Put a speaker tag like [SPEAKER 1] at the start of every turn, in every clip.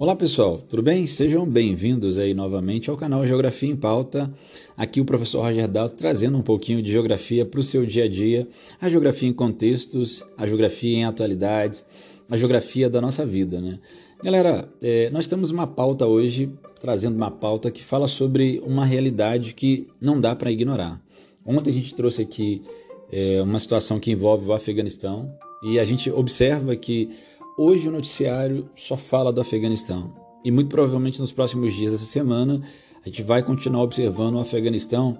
[SPEAKER 1] Olá pessoal, tudo bem? Sejam bem-vindos aí novamente ao canal Geografia em Pauta. Aqui o professor Roger Dalto trazendo um pouquinho de geografia para o seu dia a dia, a geografia em contextos, a geografia em atualidades, a geografia da nossa vida, né? Galera, é, nós temos uma pauta hoje, trazendo uma pauta que fala sobre uma realidade que não dá para ignorar. Ontem a gente trouxe aqui é, uma situação que envolve o Afeganistão e a gente observa que hoje o noticiário só fala do Afeganistão. E muito provavelmente nos próximos dias dessa semana a gente vai continuar observando o Afeganistão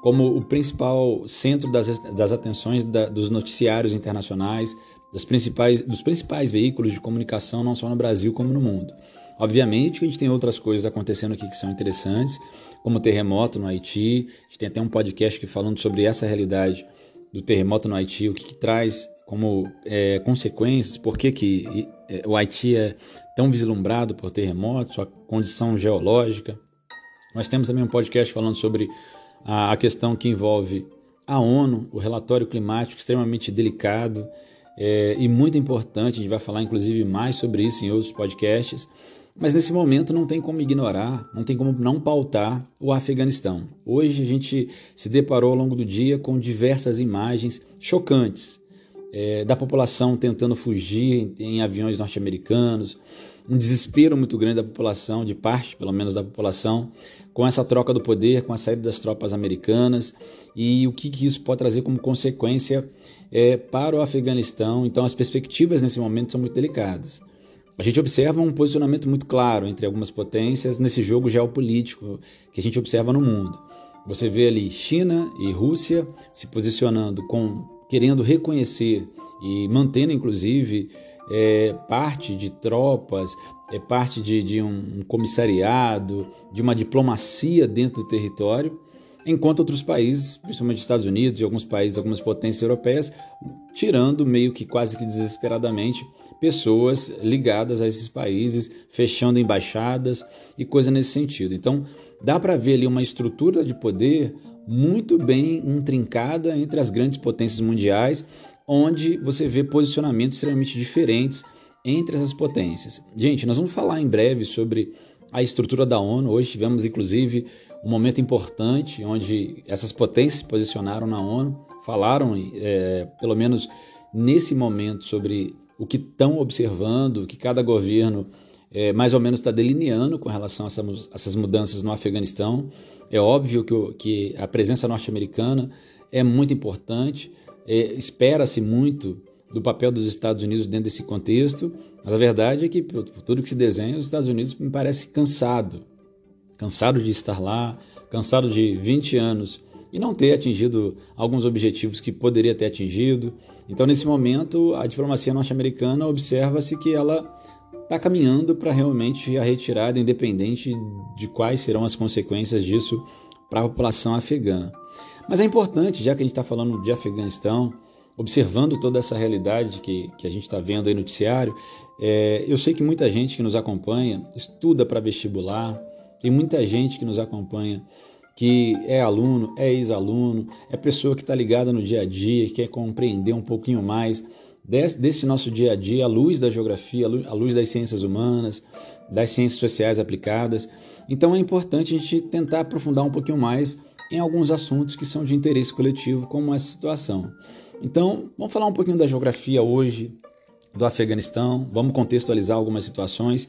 [SPEAKER 1] como o principal centro das, das atenções da, dos noticiários internacionais, das principais, dos principais veículos de comunicação, não só no Brasil como no mundo. Obviamente que a gente tem outras coisas acontecendo aqui que são interessantes, como o terremoto no Haiti. A gente tem até um podcast que falando sobre essa realidade do terremoto no Haiti, o que, que traz como é, consequências, por que, que é, o Haiti é tão vislumbrado por terremotos, a condição geológica. Nós temos também um podcast falando sobre a, a questão que envolve a ONU, o relatório climático extremamente delicado é, e muito importante. A gente vai falar inclusive mais sobre isso em outros podcasts. Mas nesse momento não tem como ignorar, não tem como não pautar o Afeganistão. Hoje a gente se deparou ao longo do dia com diversas imagens chocantes é, da população tentando fugir em, em aviões norte-americanos, um desespero muito grande da população, de parte pelo menos da população, com essa troca do poder, com a saída das tropas americanas e o que, que isso pode trazer como consequência é, para o Afeganistão. Então, as perspectivas nesse momento são muito delicadas. A gente observa um posicionamento muito claro entre algumas potências nesse jogo geopolítico que a gente observa no mundo. Você vê ali China e Rússia se posicionando com querendo reconhecer e mantendo, inclusive, é, parte de tropas, é parte de, de um comissariado, de uma diplomacia dentro do território, enquanto outros países, principalmente Estados Unidos e alguns países, algumas potências europeias, tirando meio que quase que desesperadamente pessoas ligadas a esses países, fechando embaixadas e coisa nesse sentido. Então, dá para ver ali uma estrutura de poder muito bem intrincada entre as grandes potências mundiais, onde você vê posicionamentos extremamente diferentes entre essas potências. Gente, nós vamos falar em breve sobre a estrutura da ONU. Hoje tivemos, inclusive, um momento importante onde essas potências se posicionaram na ONU, falaram, é, pelo menos nesse momento, sobre o que estão observando, o que cada governo é, mais ou menos está delineando com relação a essas mudanças no Afeganistão. É óbvio que, que a presença norte-americana é muito importante, é, espera-se muito do papel dos Estados Unidos dentro desse contexto, mas a verdade é que, por, por tudo que se desenha, os Estados Unidos me parece cansado, cansado de estar lá, cansado de 20 anos e não ter atingido alguns objetivos que poderia ter atingido. Então, nesse momento, a diplomacia norte-americana observa-se que ela está caminhando para realmente a retirada, independente de quais serão as consequências disso para a população afegã. Mas é importante, já que a gente está falando de Afeganistão, observando toda essa realidade que, que a gente está vendo aí no noticiário, é, eu sei que muita gente que nos acompanha estuda para vestibular, tem muita gente que nos acompanha que é aluno, é ex-aluno, é pessoa que está ligada no dia a dia, que quer compreender um pouquinho mais desse nosso dia a dia, à luz da geografia, à luz das ciências humanas, das ciências sociais aplicadas. Então é importante a gente tentar aprofundar um pouquinho mais em alguns assuntos que são de interesse coletivo, como essa situação. Então, vamos falar um pouquinho da geografia hoje, do Afeganistão, vamos contextualizar algumas situações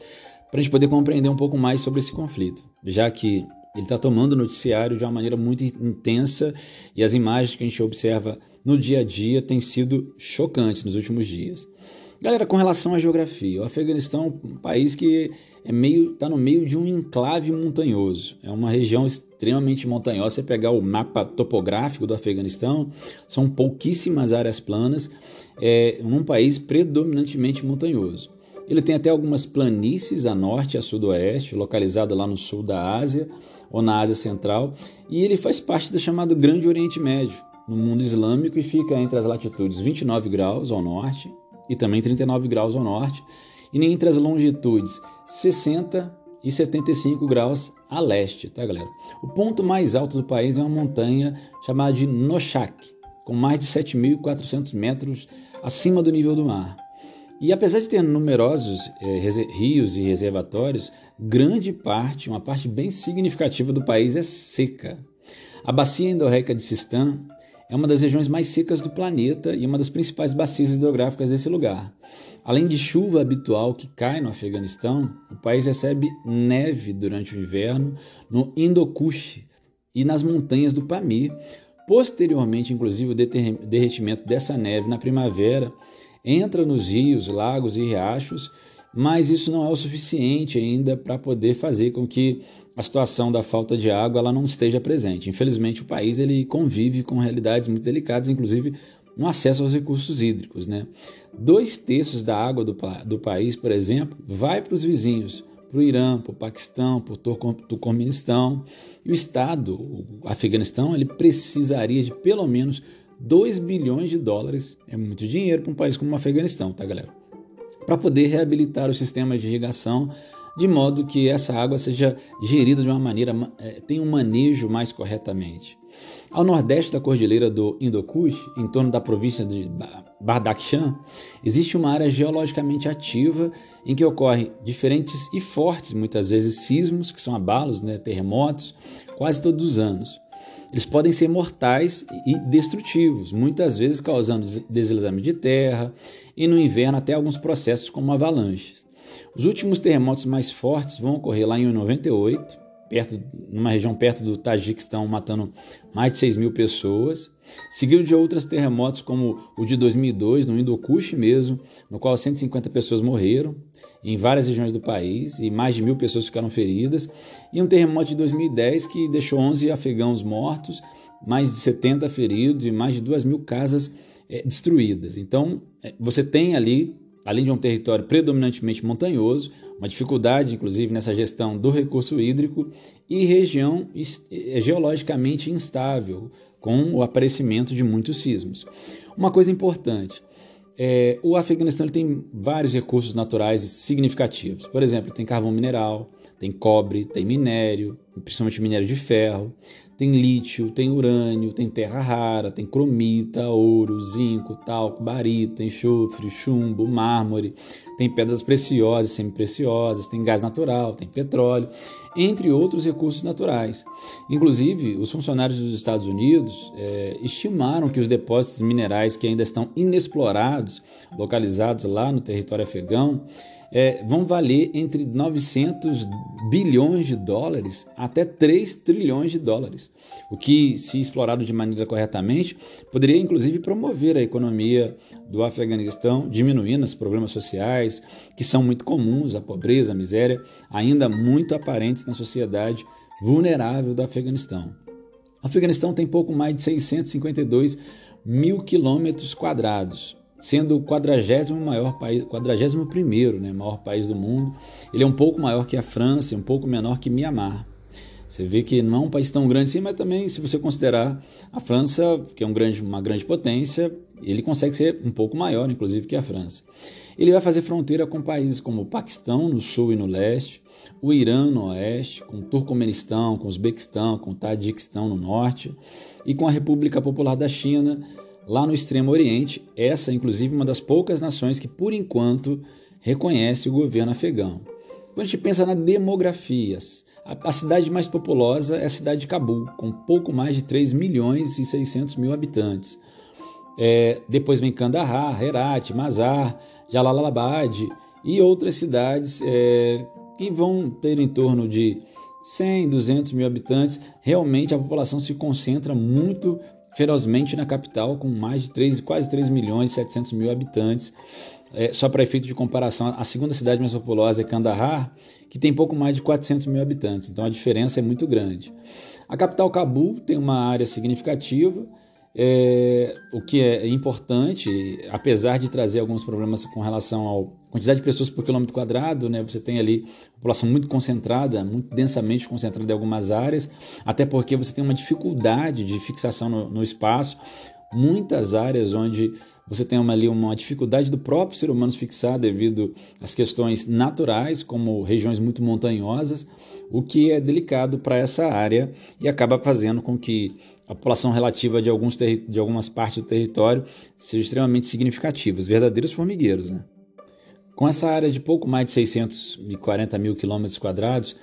[SPEAKER 1] para a gente poder compreender um pouco mais sobre esse conflito, já que ele está tomando o noticiário de uma maneira muito intensa e as imagens que a gente observa no dia a dia têm sido chocantes nos últimos dias. Galera, com relação à geografia, o Afeganistão é um país que é meio está no meio de um enclave montanhoso. É uma região extremamente montanhosa. Você pegar o mapa topográfico do Afeganistão, são pouquíssimas áreas planas, é um país predominantemente montanhoso. Ele tem até algumas planícies a norte e a sudoeste, localizada lá no sul da Ásia ou na Ásia Central, e ele faz parte do chamado Grande Oriente Médio, no mundo islâmico, e fica entre as latitudes 29 graus ao norte e também 39 graus ao norte, e entre as longitudes 60 e 75 graus a leste, tá galera? O ponto mais alto do país é uma montanha chamada de Noshak, com mais de 7.400 metros acima do nível do mar. E apesar de ter numerosos é, rios e reservatórios, grande parte, uma parte bem significativa do país é seca. A bacia endorreica de Sistan é uma das regiões mais secas do planeta e uma das principais bacias hidrográficas desse lugar. Além de chuva habitual que cai no Afeganistão, o país recebe neve durante o inverno no Hindukush e nas montanhas do Pamir. Posteriormente, inclusive, o derretimento dessa neve na primavera entra nos rios, lagos e riachos, mas isso não é o suficiente ainda para poder fazer com que a situação da falta de água ela não esteja presente. Infelizmente, o país ele convive com realidades muito delicadas, inclusive no acesso aos recursos hídricos. Né? Dois terços da água do, do país, por exemplo, vai para os vizinhos, para o Irã, para o Paquistão, para o Turcomenistão. E o Estado, o Afeganistão, ele precisaria de pelo menos 2 bilhões de dólares. É muito dinheiro para um país como o Afeganistão, tá, galera? Para poder reabilitar o sistema de irrigação de modo que essa água seja gerida de uma maneira, é, tenha um manejo mais corretamente. Ao nordeste da cordilheira do Hindukush, em torno da província de Badakhshan, existe uma área geologicamente ativa em que ocorrem diferentes e fortes, muitas vezes, sismos, que são abalos, né, terremotos, quase todos os anos. Eles podem ser mortais e destrutivos, muitas vezes causando deslizamento de terra e no inverno até alguns processos como avalanches. Os últimos terremotos mais fortes vão ocorrer lá em 98, perto, numa região perto do Tajiquistão, matando mais de 6 mil pessoas. Seguido de outros terremotos, como o de 2002, no Hindukush mesmo, no qual 150 pessoas morreram em várias regiões do país e mais de mil pessoas ficaram feridas. E um terremoto de 2010 que deixou 11 afegãos mortos, mais de 70 feridos e mais de 2 mil casas é, destruídas. Então, é, você tem ali além de um território predominantemente montanhoso, uma dificuldade, inclusive, nessa gestão do recurso hídrico e região é, geologicamente instável, com o aparecimento de muitos sismos. Uma coisa importante. É, o Afeganistão tem vários recursos naturais significativos. Por exemplo, tem carvão mineral, tem cobre, tem minério, principalmente minério de ferro, tem lítio, tem urânio, tem terra rara, tem cromita, ouro, zinco, talco, barita, enxofre, chumbo, mármore, tem pedras preciosas semipreciosas, tem gás natural, tem petróleo, entre outros recursos naturais. Inclusive, os funcionários dos Estados Unidos é, estimaram que os depósitos minerais que ainda estão inexplorados, localizados lá no território afegão, é, vão valer entre 900 bilhões de dólares até 3 trilhões de dólares, o que, se explorado de maneira corretamente, poderia inclusive promover a economia do Afeganistão, diminuindo os problemas sociais que são muito comuns, a pobreza, a miséria, ainda muito aparentes na sociedade vulnerável do Afeganistão. O Afeganistão tem pouco mais de 652 mil quilômetros quadrados, sendo o quadragésimo maior país, quadragésimo primeiro, né, maior país do mundo. Ele é um pouco maior que a França, um pouco menor que Mianmar. Você vê que não é um país tão grande assim, mas também se você considerar a França, que é um grande, uma grande potência, ele consegue ser um pouco maior, inclusive, que a França. Ele vai fazer fronteira com países como o Paquistão no sul e no leste, o Irã no oeste, com o Turcomenistão, com o Uzbequistão, com o Tadiquistão no norte e com a República Popular da China lá no Extremo Oriente, essa inclusive uma das poucas nações que por enquanto reconhece o governo afegão. Quando a gente pensa na demografia, a, cidade mais populosa é a cidade de Cabul, com pouco mais de 3 milhões e 600 mil habitantes. É, depois vem Kandahar, Herat, Mazar, Jalalabad e outras cidades é, que vão ter em torno de 100, 200 mil habitantes. Realmente a população se concentra muito ferozmente na capital, com mais de 3, quase 3 milhões e 700 mil habitantes. É, só para efeito de comparação, a segunda cidade mais populosa é Kandahar, que tem pouco mais de 400 mil habitantes, então a diferença é muito grande. A capital Cabul tem uma área significativa, é, o que é importante, apesar de trazer alguns problemas com relação à quantidade de pessoas por quilômetro quadrado, né, você tem ali população muito concentrada, muito densamente concentrada em algumas áreas, até porque você tem uma dificuldade de fixação no, no espaço, muitas áreas onde você tem uma, ali uma dificuldade do próprio ser humano se fixar devido às questões naturais, como regiões muito montanhosas, o que é delicado para essa área e acaba fazendo com que a população relativa de, alguns de algumas partes do território seja extremamente significativa, verdadeiros formigueiros. Né? Com essa área de pouco mais de 640 mil quilômetros quadrados,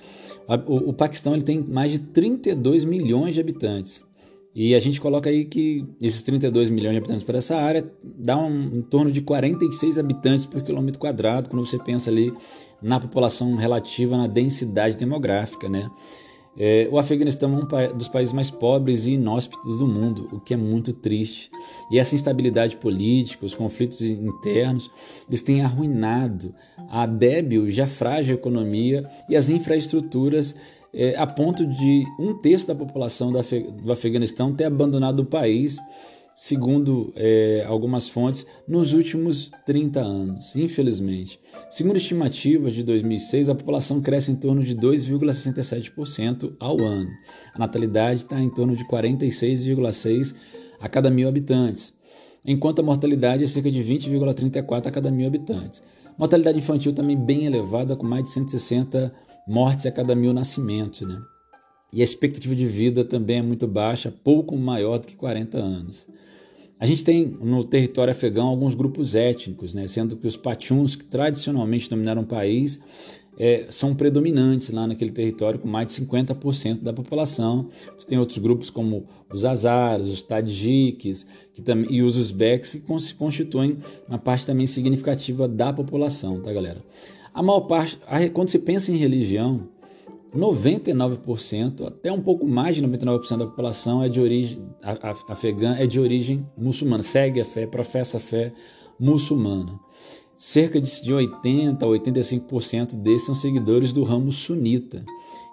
[SPEAKER 1] o, o Paquistão ele tem mais de 32 milhões de habitantes. E a gente coloca aí que esses 32 milhões de habitantes por essa área dá um, em torno de 46 habitantes por quilômetro quadrado, quando você pensa ali na população relativa, na densidade demográfica, né? É, o Afeganistão é um dos países mais pobres e inóspitos do mundo, o que é muito triste. E essa instabilidade política, os conflitos internos, eles têm arruinado a débil, já frágil economia e as infraestruturas é, a ponto de um terço da população do Afeganistão ter abandonado o país segundo é, algumas fontes, nos últimos 30 anos, infelizmente. Segundo estimativas de 2006, a população cresce em torno de 2,67% ao ano. A natalidade está em torno de 46,6 a cada mil habitantes, enquanto a mortalidade é cerca de 20,34 a cada mil habitantes. Mortalidade infantil também bem elevada, com mais de 160 mortes a cada mil nascimentos. Né? E a expectativa de vida também é muito baixa, pouco maior do que 40 anos. A gente tem no território afegão alguns grupos étnicos, né? sendo que os Pachuns, que tradicionalmente dominaram o país, é, são predominantes lá naquele território, com mais de 50% da população. Você tem outros grupos como os Azares, os Tadjiques que também, e os Uzbeks, que se constituem uma parte também significativa da população, tá, galera? A maior parte, quando se pensa em religião, 99%, até um pouco mais de 99% da população é de origem afegã, é de origem muçulmana, segue a fé, professa a fé muçulmana. Cerca de 80 a 85% desses são seguidores do ramo sunita.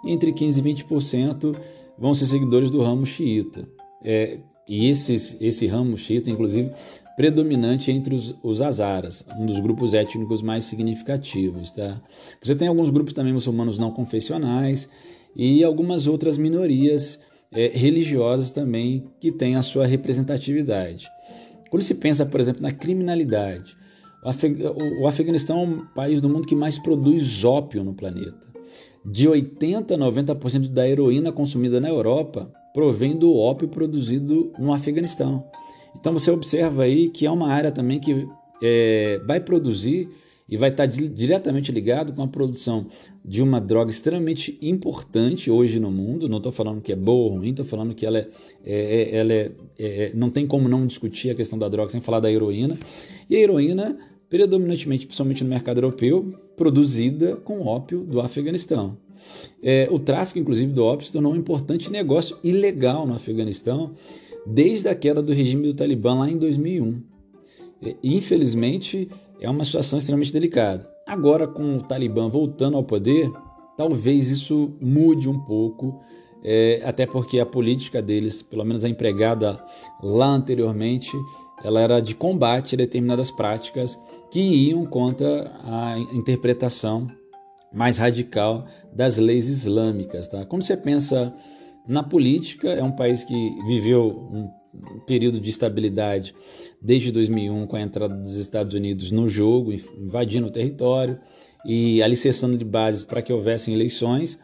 [SPEAKER 1] E entre 15 e 20% vão ser seguidores do ramo xiita. É, e esses, esse ramo xiita, inclusive, predominante entre os, os Azaras, um dos grupos étnicos mais significativos. Tá? Você tem alguns grupos também muçulmanos não confessionais e algumas outras minorias é, religiosas também que têm a sua representatividade. Quando se pensa, por exemplo, na criminalidade, o, Afeg o Afeganistão é um país do mundo que mais produz ópio no planeta. De 80 a 90% da heroína consumida na Europa provém do ópio produzido no Afeganistão. Então você observa aí que é uma área também que é, vai produzir e vai estar diretamente ligado com a produção de uma droga extremamente importante hoje no mundo. Não estou falando que é boa ou ruim, estou falando que ela, é, é, é ela é, é, não tem como não discutir a questão da droga sem falar da heroína. E a heroína, predominantemente, principalmente no mercado europeu, produzida com ópio do Afeganistão. É, o tráfico, inclusive, do ópio se tornou um importante negócio ilegal no Afeganistão desde a queda do regime do Talibã lá em 2001. Infelizmente, é uma situação extremamente delicada. Agora, com o Talibã voltando ao poder, talvez isso mude um pouco, é, até porque a política deles, pelo menos a empregada lá anteriormente, ela era de combate a determinadas práticas que iam contra a interpretação mais radical das leis islâmicas. Tá? Quando você pensa na política, é um país que viveu um período de estabilidade desde 2001 com a entrada dos Estados Unidos no jogo, invadindo o território e alicerçando de bases para que houvessem eleições.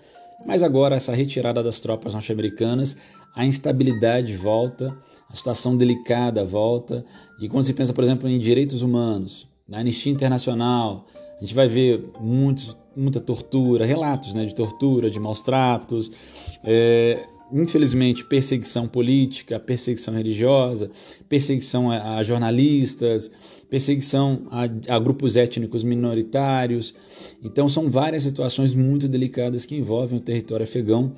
[SPEAKER 1] Mas agora essa retirada das tropas norte-americanas, a instabilidade volta, a situação delicada volta. E quando se pensa, por exemplo, em direitos humanos, na Anistia Internacional, a gente vai ver muitos, muita tortura, relatos né, de tortura, de maus tratos, é, infelizmente, perseguição política, perseguição religiosa, perseguição a, a jornalistas, perseguição a, a, grupos étnicos minoritários. Então, são várias situações muito delicadas que envolvem o território afegão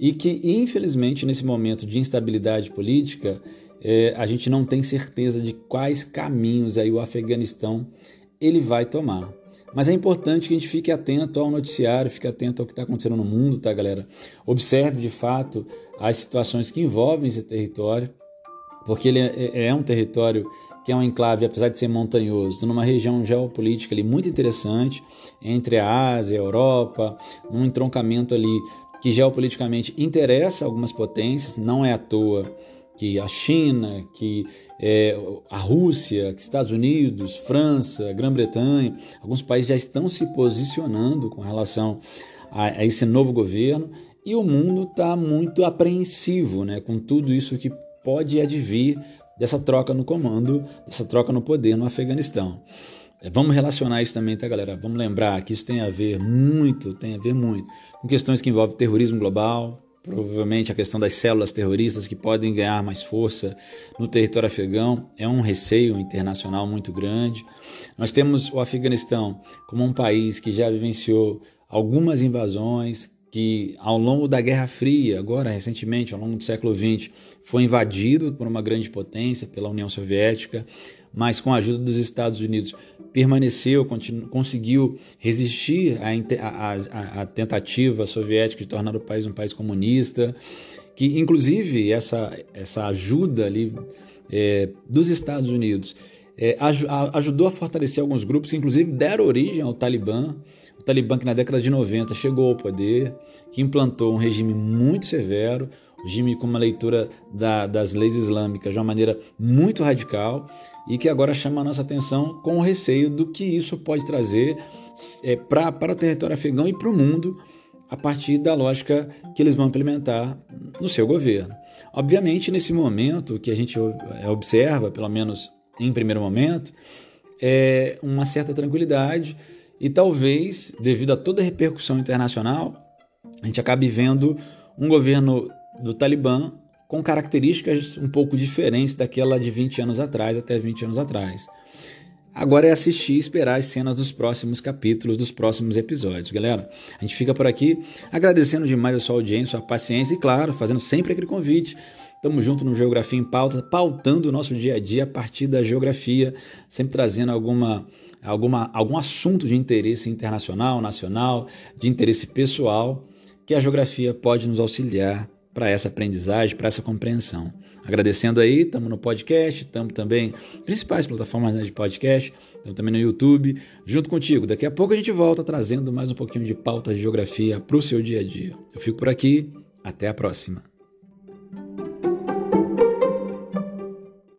[SPEAKER 1] e que, infelizmente, nesse momento de instabilidade política, é, a gente não tem certeza de quais caminhos aí o Afeganistão ele vai tomar. Mas é importante que a gente fique atento ao noticiário, fique atento ao que está acontecendo no mundo, tá, galera? Observe de fato as situações que envolvem esse território, porque ele é, é, é um território que é um enclave, apesar de ser montanhoso, numa região geopolítica ali muito interessante entre a Ásia e a Europa, num entroncamento ali que geopoliticamente interessa algumas potências, não é à toa que a China, que é, a Rússia, que Estados Unidos, França, Grã-Bretanha, alguns países já estão se posicionando com relação a, a esse novo governo e o mundo está muito apreensivo né, com tudo isso que pode advir dessa troca no comando, dessa troca no poder no Afeganistão. É, vamos relacionar isso também, tá, galera? Vamos lembrar que isso tem a ver muito, tem a ver muito com questões que envolvem terrorismo global, provavelmente a questão das células terroristas que podem ganhar mais força no território afegão é um receio internacional muito grande. Nós temos o Afeganistão como um país que já vivenciou algumas invasões, que ao longo da Guerra Fria, agora recentemente, ao longo do século XX, foi invadido por uma grande potência, pela União Soviética, mas com a ajuda dos Estados Unidos. Permaneceu, conseguiu resistir à, tentativa soviética de tornar o país um país comunista, que inclusive essa, essa ajuda ali é, dos Estados Unidos é, ajudou a fortalecer alguns grupos que inclusive deram origem ao Talibã, o Talibã que na década de 90 chegou ao poder, que implantou um regime muito severo, regime com uma leitura da, das leis islâmicas de uma maneira muito radical e que agora chama a nossa atenção com o receio do que isso pode trazer é, pra, para o território afegão e para o mundo a partir da lógica que eles vão implementar no seu governo. Obviamente, nesse momento que a gente é, observa, pelo menos em primeiro momento, é uma certa tranquilidade e talvez, devido a toda a repercussão internacional, a gente acabe vendo um governo do Talibã com características um pouco diferentes daquela de 20 anos atrás até 20 anos atrás. Agora é assistir e esperar as cenas dos próximos capítulos, dos próximos episódios. Galera, a gente fica por aqui agradecendo demais a sua audiência, a sua paciência e, claro, fazendo sempre aquele convite. Tamo junto no Geografia em Pauta, pautando o nosso dia a dia a partir da geografia, sempre trazendo alguma alguma, algum assunto de interesse internacional, nacional, de interesse pessoal, que a geografia pode nos auxiliar para essa aprendizagem, para essa compreensão. Agradecendo aí, estamos no podcast, estamos também principais plataformas né, de podcast, estamos também no YouTube, junto contigo. Daqui a pouco a gente volta trazendo mais um pouquinho de pauta de geografia para o seu dia a dia. Eu fico por aqui, até a próxima.